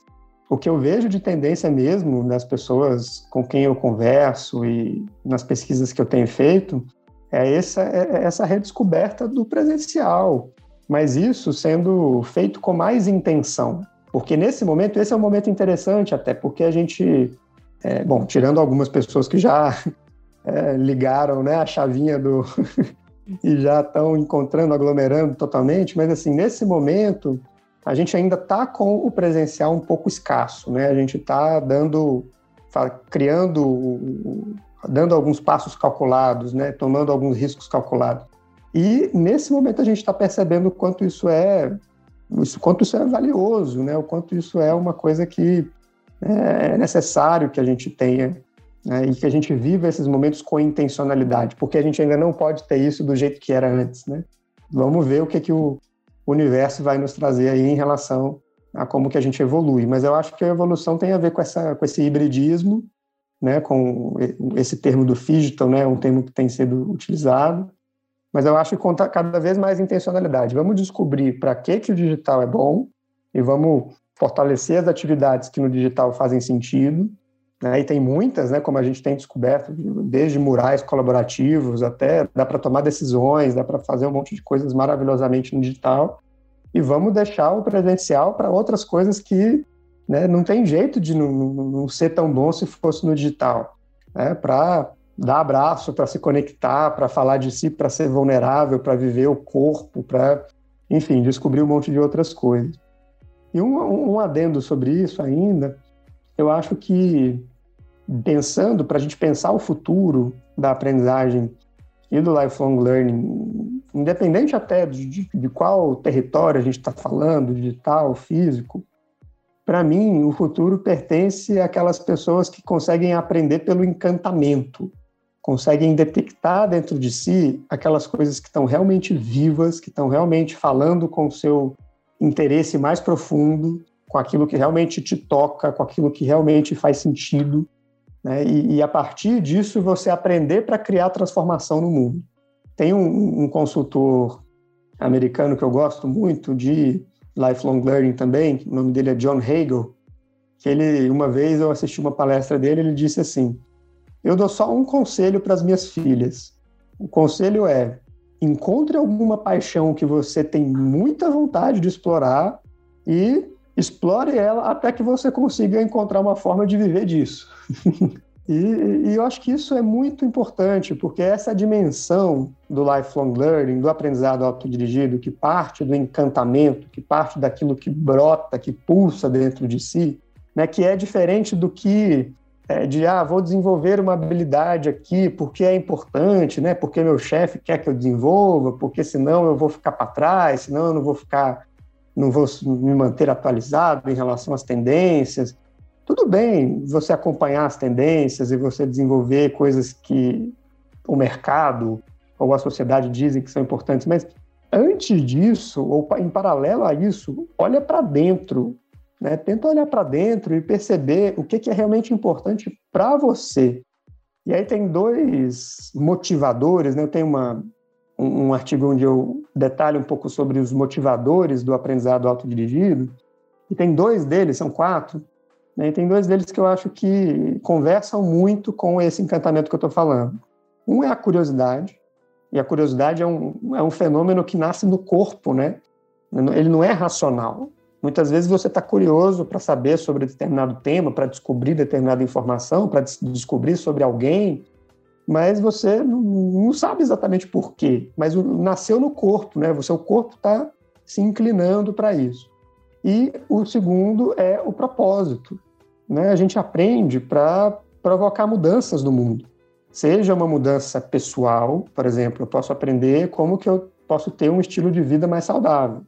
o que eu vejo de tendência mesmo nas pessoas com quem eu converso e nas pesquisas que eu tenho feito é essa, é essa redescoberta do presencial, mas isso sendo feito com mais intenção, porque nesse momento, esse é um momento interessante até, porque a gente, é, bom, tirando algumas pessoas que já é, ligaram né, a chavinha do... e já estão encontrando, aglomerando totalmente, mas assim, nesse momento, a gente ainda está com o presencial um pouco escasso, né? A gente está dando, criando, dando alguns passos calculados, né? Tomando alguns riscos calculados. E nesse momento a gente está percebendo o quanto isso é, isso, quanto isso é valioso, né? O quanto isso é uma coisa que é necessário que a gente tenha né? e que a gente viva esses momentos com intencionalidade, porque a gente ainda não pode ter isso do jeito que era antes, né? Vamos ver o que que o universo vai nos trazer aí em relação a como que a gente evolui. Mas eu acho que a evolução tem a ver com, essa, com esse hibridismo, né, com esse termo do digital, né, um termo que tem sido utilizado. Mas eu acho que conta cada vez mais intencionalidade. Vamos descobrir para que, que o digital é bom e vamos fortalecer as atividades que no digital fazem sentido. Né, e tem muitas, né, como a gente tem descoberto, desde murais colaborativos até dá para tomar decisões, dá para fazer um monte de coisas maravilhosamente no digital e vamos deixar o presencial para outras coisas que né, não tem jeito de não, não, ser tão bom se fosse no digital. Né, para dar abraço, para se conectar, para falar de si, para ser vulnerável, para viver o corpo, para, enfim, descobrir um monte de outras coisas. E um, um adendo sobre isso ainda, eu acho que pensando, para a gente pensar o futuro da aprendizagem e do lifelong learning, independente até de, de, qual território a gente está falando, digital, físico, para mim, o futuro pertence àquelas pessoas que conseguem aprender pelo encantamento, conseguem detectar dentro de si aquelas coisas que estão realmente vivas, que estão realmente falando com o seu interesse mais profundo, com aquilo que realmente te toca, com aquilo que realmente faz sentido né? E, e, a partir disso você aprender para criar transformação no mundo. Tem um, um, consultor americano que eu gosto muito de lifelong learning também, o nome dele é John Hagel, que ele uma vez eu assisti uma palestra dele, ele disse assim: "Eu dou só um conselho para as minhas filhas. O conselho é: encontre alguma paixão que você tem muita vontade de explorar e explore ela até que você consiga encontrar uma forma de viver disso. e, e, eu acho que isso é muito importante, porque essa dimensão do lifelong learning, do aprendizado autodirigido, que parte do encantamento, que parte daquilo que brota, que pulsa dentro de si, né, que é diferente do que é, de, ah, vou desenvolver uma habilidade aqui porque é importante, né, porque meu chefe quer que eu desenvolva, porque senão eu vou ficar para trás, senão eu não vou ficar não vou me manter atualizado em relação às tendências. Tudo bem você acompanhar as tendências e você desenvolver coisas que o mercado ou a sociedade dizem que são importantes, mas antes disso, ou em paralelo a isso, olha para dentro, né? tenta olhar para dentro e perceber o que, que é realmente importante para você. E aí tem dois motivadores, né? eu tenho uma, um, um artigo onde eu detalho um pouco sobre os motivadores do aprendizado autodirigido, e tem dois deles, são quatro, né, e tem dois deles que eu acho que conversam muito com esse encantamento que eu estou falando. Um é a curiosidade, e a curiosidade é um, é um fenômeno que nasce no corpo, né? Ele não é racional. Muitas vezes você está curioso para saber sobre determinado tema, para descobrir determinada informação, para descobrir sobre alguém, mas você não, não sabe exatamente por quê, mas nasceu no corpo, né? O seu corpo está se inclinando para isso. E o segundo é o propósito. Né? A gente aprende para provocar mudanças no mundo. Seja uma mudança pessoal, por exemplo, eu posso aprender como que eu posso ter um estilo de vida mais saudável.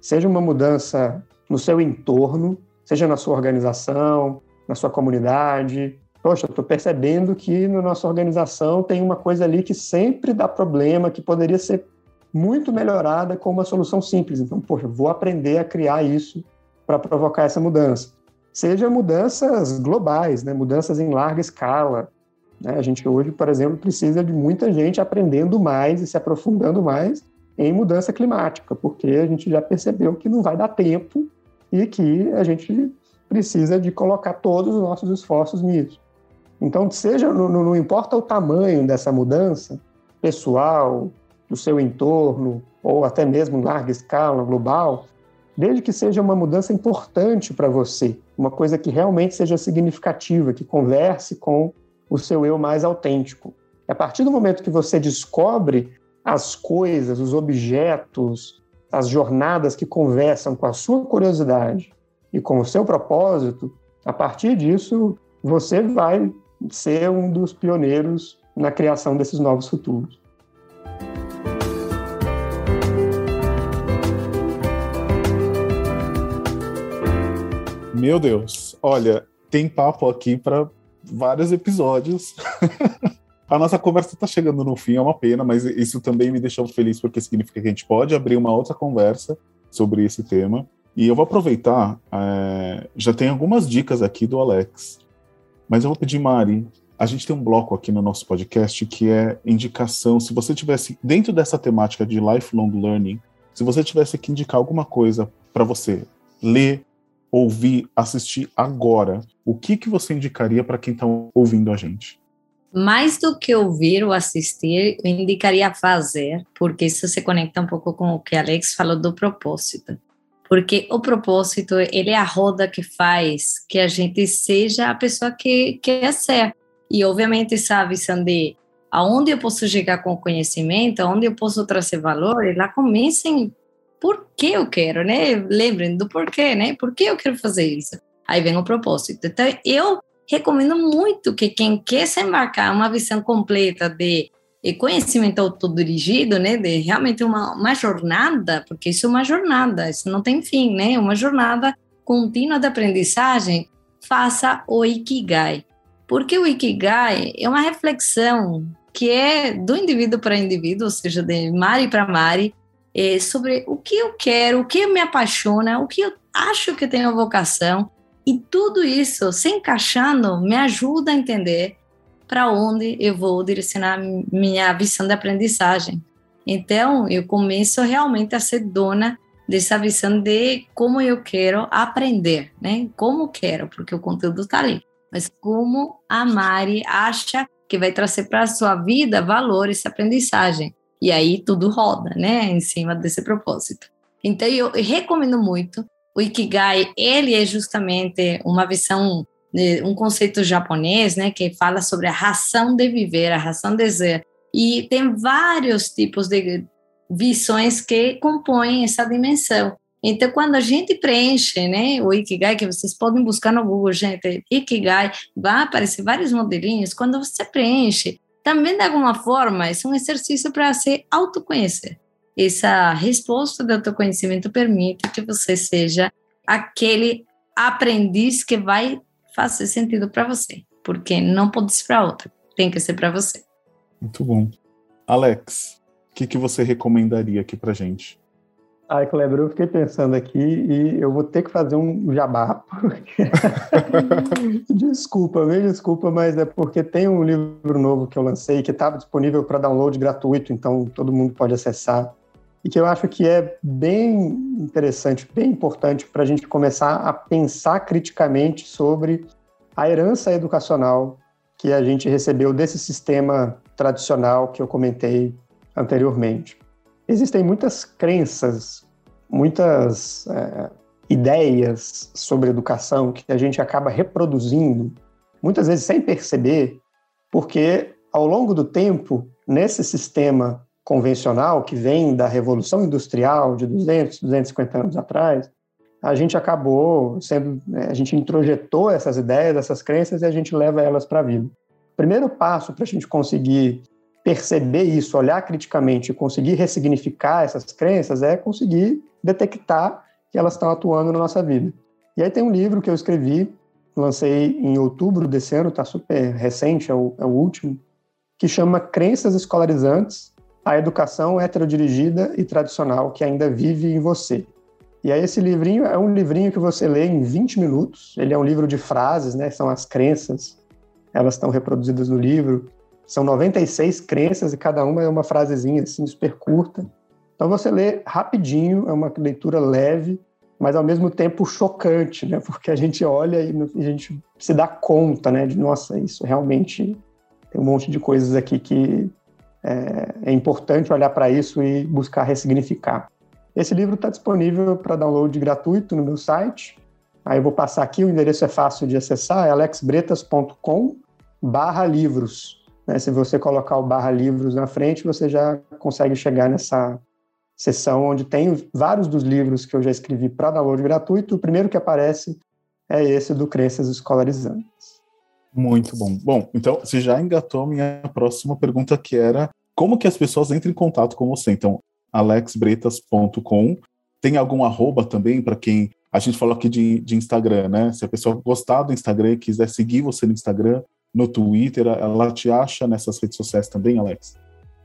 Seja uma mudança no seu entorno, seja na sua organização, na sua comunidade, poxa, estou percebendo que na nossa organização tem uma coisa ali que sempre dá problema, que poderia ser muito melhorada com uma solução simples. Então, poxa, vou aprender a criar isso para provocar essa mudança. Seja mudanças globais, né? mudanças em larga escala. Né? A gente hoje, por exemplo, precisa de muita gente aprendendo mais e se aprofundando mais em mudança climática, porque a gente já percebeu que não vai dar tempo e que a gente precisa de colocar todos os nossos esforços nisso. Então, seja não, não importa o tamanho dessa mudança pessoal, do seu entorno, ou até mesmo em larga escala, global, desde que seja uma mudança importante para você, uma coisa que realmente seja significativa, que converse com o seu eu mais autêntico. A partir do momento que você descobre as coisas, os objetos, as jornadas que conversam com a sua curiosidade e com o seu propósito, a partir disso você vai ser um dos pioneiros na criação desses novos futuros. Meu Deus, olha, tem papo aqui para vários episódios. a nossa conversa está chegando no fim, é uma pena, mas isso também me deixou feliz porque significa que a gente pode abrir uma outra conversa sobre esse tema. E eu vou aproveitar, é, já tem algumas dicas aqui do Alex, mas eu vou pedir, Mari, a gente tem um bloco aqui no nosso podcast que é indicação. Se você tivesse, dentro dessa temática de lifelong learning, se você tivesse que indicar alguma coisa para você ler, ouvir, assistir agora, o que, que você indicaria para quem está ouvindo a gente? Mais do que ouvir ou assistir, eu indicaria fazer, porque isso se conecta um pouco com o que Alex falou do propósito. Porque o propósito, ele é a roda que faz que a gente seja a pessoa que quer ser. E, obviamente, essa visão de aonde eu posso chegar com o conhecimento, aonde eu posso trazer valor, ela começa em por que eu quero, né? Lembrem do porquê, né? Por que eu quero fazer isso? Aí vem o propósito. Então, eu recomendo muito que quem quer se embarcar uma visão completa de conhecimento autodirigido, né, de realmente uma, uma jornada, porque isso é uma jornada, isso não tem fim, né, uma jornada contínua de aprendizagem, faça o Ikigai. Porque o Ikigai é uma reflexão que é do indivíduo para indivíduo, ou seja, de Mari para Mari, é, sobre o que eu quero, o que me apaixona, o que eu acho que tenho vocação. E tudo isso, se encaixando, me ajuda a entender para onde eu vou direcionar minha visão de aprendizagem. Então, eu começo realmente a ser dona dessa visão de como eu quero aprender, né? Como quero, porque o conteúdo está ali. Mas como a Mari acha que vai trazer para a sua vida valores, aprendizagem. E aí tudo roda, né, em cima desse propósito. Então eu recomendo muito. O Ikigai, ele é justamente uma visão, um conceito japonês, né, que fala sobre a razão de viver, a razão de ser. E tem vários tipos de visões que compõem essa dimensão. Então, quando a gente preenche né, o Ikigai, que vocês podem buscar no Google, gente, Ikigai, vai aparecer vários modelinhos. Quando você preenche, também de alguma forma é um exercício para se autoconhecer. Essa resposta do autoconhecimento permite que você seja aquele aprendiz que vai fazer sentido para você, porque não pode ser para outra, tem que ser para você. Muito bom. Alex, o que, que você recomendaria aqui para gente? Ai, Kleber, eu fiquei pensando aqui e eu vou ter que fazer um jabá. Porque... desculpa, me desculpa, mas é porque tem um livro novo que eu lancei que estava disponível para download gratuito, então todo mundo pode acessar. E que eu acho que é bem interessante, bem importante para a gente começar a pensar criticamente sobre a herança educacional que a gente recebeu desse sistema tradicional que eu comentei anteriormente existem muitas crenças, muitas é, ideias sobre educação que a gente acaba reproduzindo, muitas vezes sem perceber, porque ao longo do tempo, nesse sistema convencional que vem da Revolução Industrial de 200, 250 anos atrás, a gente acabou sendo, né, a gente introjetou essas ideias, essas crenças e a gente leva elas para a vida. O primeiro passo para a gente conseguir perceber isso, olhar criticamente e conseguir ressignificar essas crenças é conseguir detectar que elas estão atuando na nossa vida. E aí tem um livro que eu escrevi lancei em outubro desse ano, está super recente, é o, é o último, que chama Crenças Escolarizantes, a educação heterodirigida e tradicional que ainda vive em você. E aí esse livrinho é um livrinho que você lê em 20 minutos. Ele é um livro de frases, né? São as crenças. Elas estão reproduzidas no livro. São 96 crenças e cada uma é uma frasezinha assim super curta. Então você lê rapidinho, é uma leitura leve, mas ao mesmo tempo chocante, né? Porque a gente olha e a gente se dá conta, né? De nossa, isso realmente tem um monte de coisas aqui que é, é importante olhar para isso e buscar ressignificar. Esse livro está disponível para download gratuito no meu site. Aí eu vou passar aqui, o endereço é fácil de acessar, é alexbretas.com barra livros. Né? Se você colocar o barra livros na frente, você já consegue chegar nessa seção onde tem vários dos livros que eu já escrevi para download gratuito. O primeiro que aparece é esse do Crenças Escolarizantes. Muito bom. Bom, então você já engatou a minha próxima pergunta, que era como que as pessoas entram em contato com você? Então, alexbretas.com. Tem algum arroba também para quem. A gente falou aqui de, de Instagram, né? Se a pessoa gostar do Instagram e quiser seguir você no Instagram, no Twitter, ela te acha nessas redes sociais também, Alex?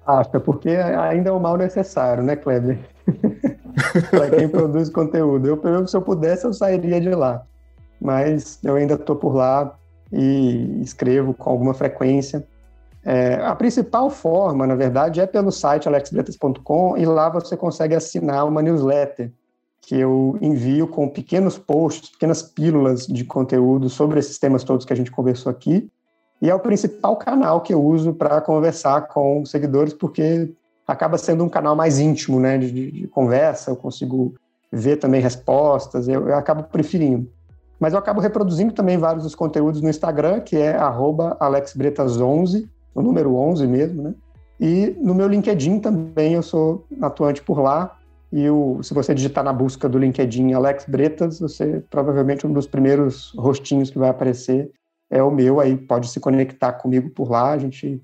Acha, porque ainda é o mal necessário, né, Kleber? para quem produz conteúdo. Eu, se eu pudesse, eu sairia de lá. Mas eu ainda estou por lá e escrevo com alguma frequência. É, a principal forma, na verdade, é pelo site alexbretas.com e lá você consegue assinar uma newsletter que eu envio com pequenos posts, pequenas pílulas de conteúdo sobre esses temas todos que a gente conversou aqui. E é o principal canal que eu uso para conversar com seguidores, porque acaba sendo um canal mais íntimo, né, de, de conversa, eu consigo ver também respostas, eu, eu, acabo preferindo. Mas eu acabo reproduzindo também vários dos conteúdos no Instagram, que é alexbretas11, o número 11 mesmo, né? E no meu LinkedIn também eu sou atuante por lá. E o, se você digitar na busca do LinkedIn Alex Bretas, você provavelmente um dos primeiros rostinhos que vai aparecer é o meu. Aí pode se conectar comigo por lá, a gente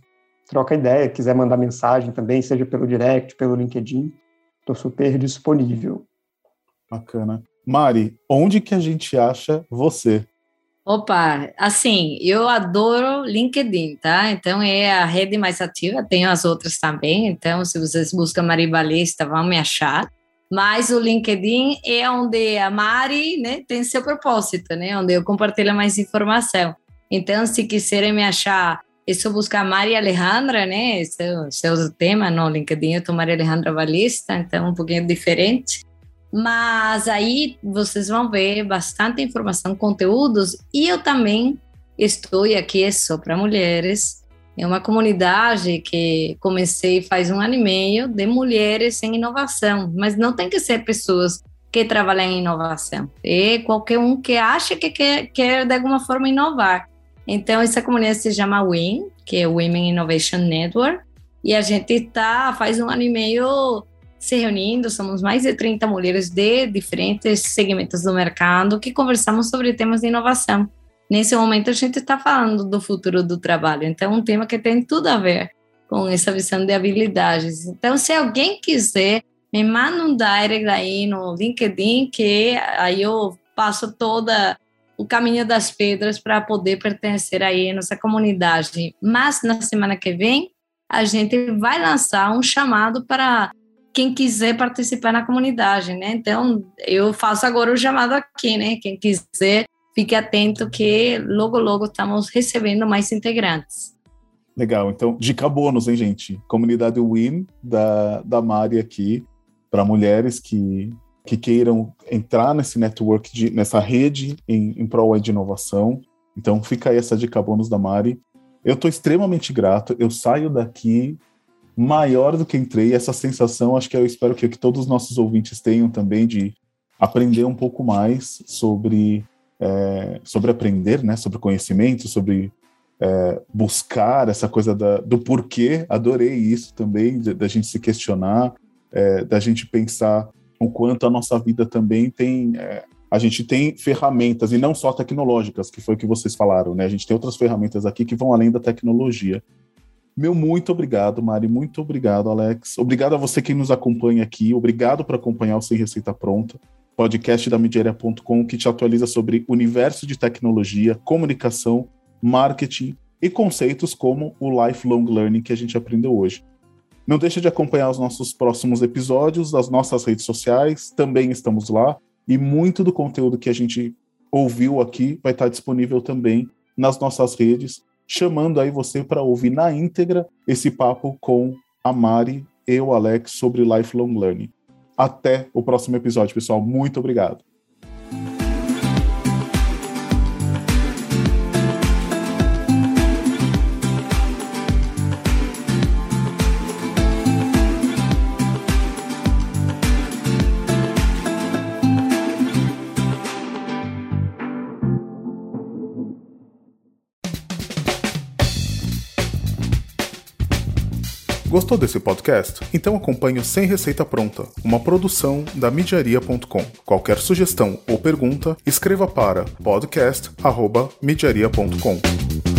troca ideia. Quiser mandar mensagem também, seja pelo direct, pelo LinkedIn, estou super disponível. Bacana. Mari, onde que a gente acha você? Opa, assim, eu adoro LinkedIn, tá? Então é a rede mais ativa, tenho as outras também. Então, se vocês buscam Maribalista, vão me achar. Mas o LinkedIn é onde a Mari né, tem seu propósito, né? Onde eu compartilho mais informação. Então, se quiserem me achar, é só buscar Mari Alejandra, né? É, esse é o tema no LinkedIn. Eu estou Maria Alejandra Balista, então um pouquinho diferente. Mas aí vocês vão ver bastante informação, conteúdos, e eu também estou aqui é só para mulheres. É uma comunidade que comecei faz um ano e meio de mulheres em inovação, mas não tem que ser pessoas que trabalham em inovação. É qualquer um que acha que quer, quer de alguma forma inovar. Então, essa comunidade se chama WIN, que é Women Innovation Network, e a gente está faz um ano e meio se reunindo, somos mais de 30 mulheres de diferentes segmentos do mercado que conversamos sobre temas de inovação. Nesse momento, a gente está falando do futuro do trabalho, então é um tema que tem tudo a ver com essa visão de habilidades. Então, se alguém quiser, me manda um direct aí no LinkedIn, que aí eu passo toda o caminho das pedras para poder pertencer aí a nossa comunidade. Mas na semana que vem, a gente vai lançar um chamado para quem quiser participar na comunidade, né? Então, eu faço agora o chamado aqui, né? Quem quiser, fique atento que logo, logo estamos recebendo mais integrantes. Legal, então, dica bônus, hein, gente? Comunidade Win da, da Mari aqui, para mulheres que, que queiram entrar nesse network, de, nessa rede em, em prol de inovação. Então, fica aí essa dica bônus da Mari. Eu estou extremamente grato, eu saio daqui maior do que entrei. Essa sensação, acho que eu espero que, que todos os nossos ouvintes tenham também de aprender um pouco mais sobre, é, sobre aprender, né? Sobre conhecimento, sobre é, buscar essa coisa da, do porquê. Adorei isso também, da gente se questionar, é, da gente pensar o quanto a nossa vida também tem. É, a gente tem ferramentas, e não só tecnológicas, que foi o que vocês falaram, né? A gente tem outras ferramentas aqui que vão além da tecnologia. Meu muito obrigado, Mari. Muito obrigado, Alex. Obrigado a você que nos acompanha aqui. Obrigado por acompanhar o Sem Receita Pronta. podcast da Midiaria.com que te atualiza sobre universo de tecnologia, comunicação, marketing e conceitos como o lifelong learning que a gente aprendeu hoje. Não deixe de acompanhar os nossos próximos episódios, as nossas redes sociais, também estamos lá, e muito do conteúdo que a gente ouviu aqui vai estar disponível também nas nossas redes, chamando aí você para ouvir na íntegra esse papo com a Mari e o Alex sobre lifelong learning. Até o próximo episódio, pessoal. Muito obrigado. Gostou desse podcast? Então acompanhe o Sem Receita Pronta, uma produção da midiaria.com. Qualquer sugestão ou pergunta, escreva para podcast@midiaria.com.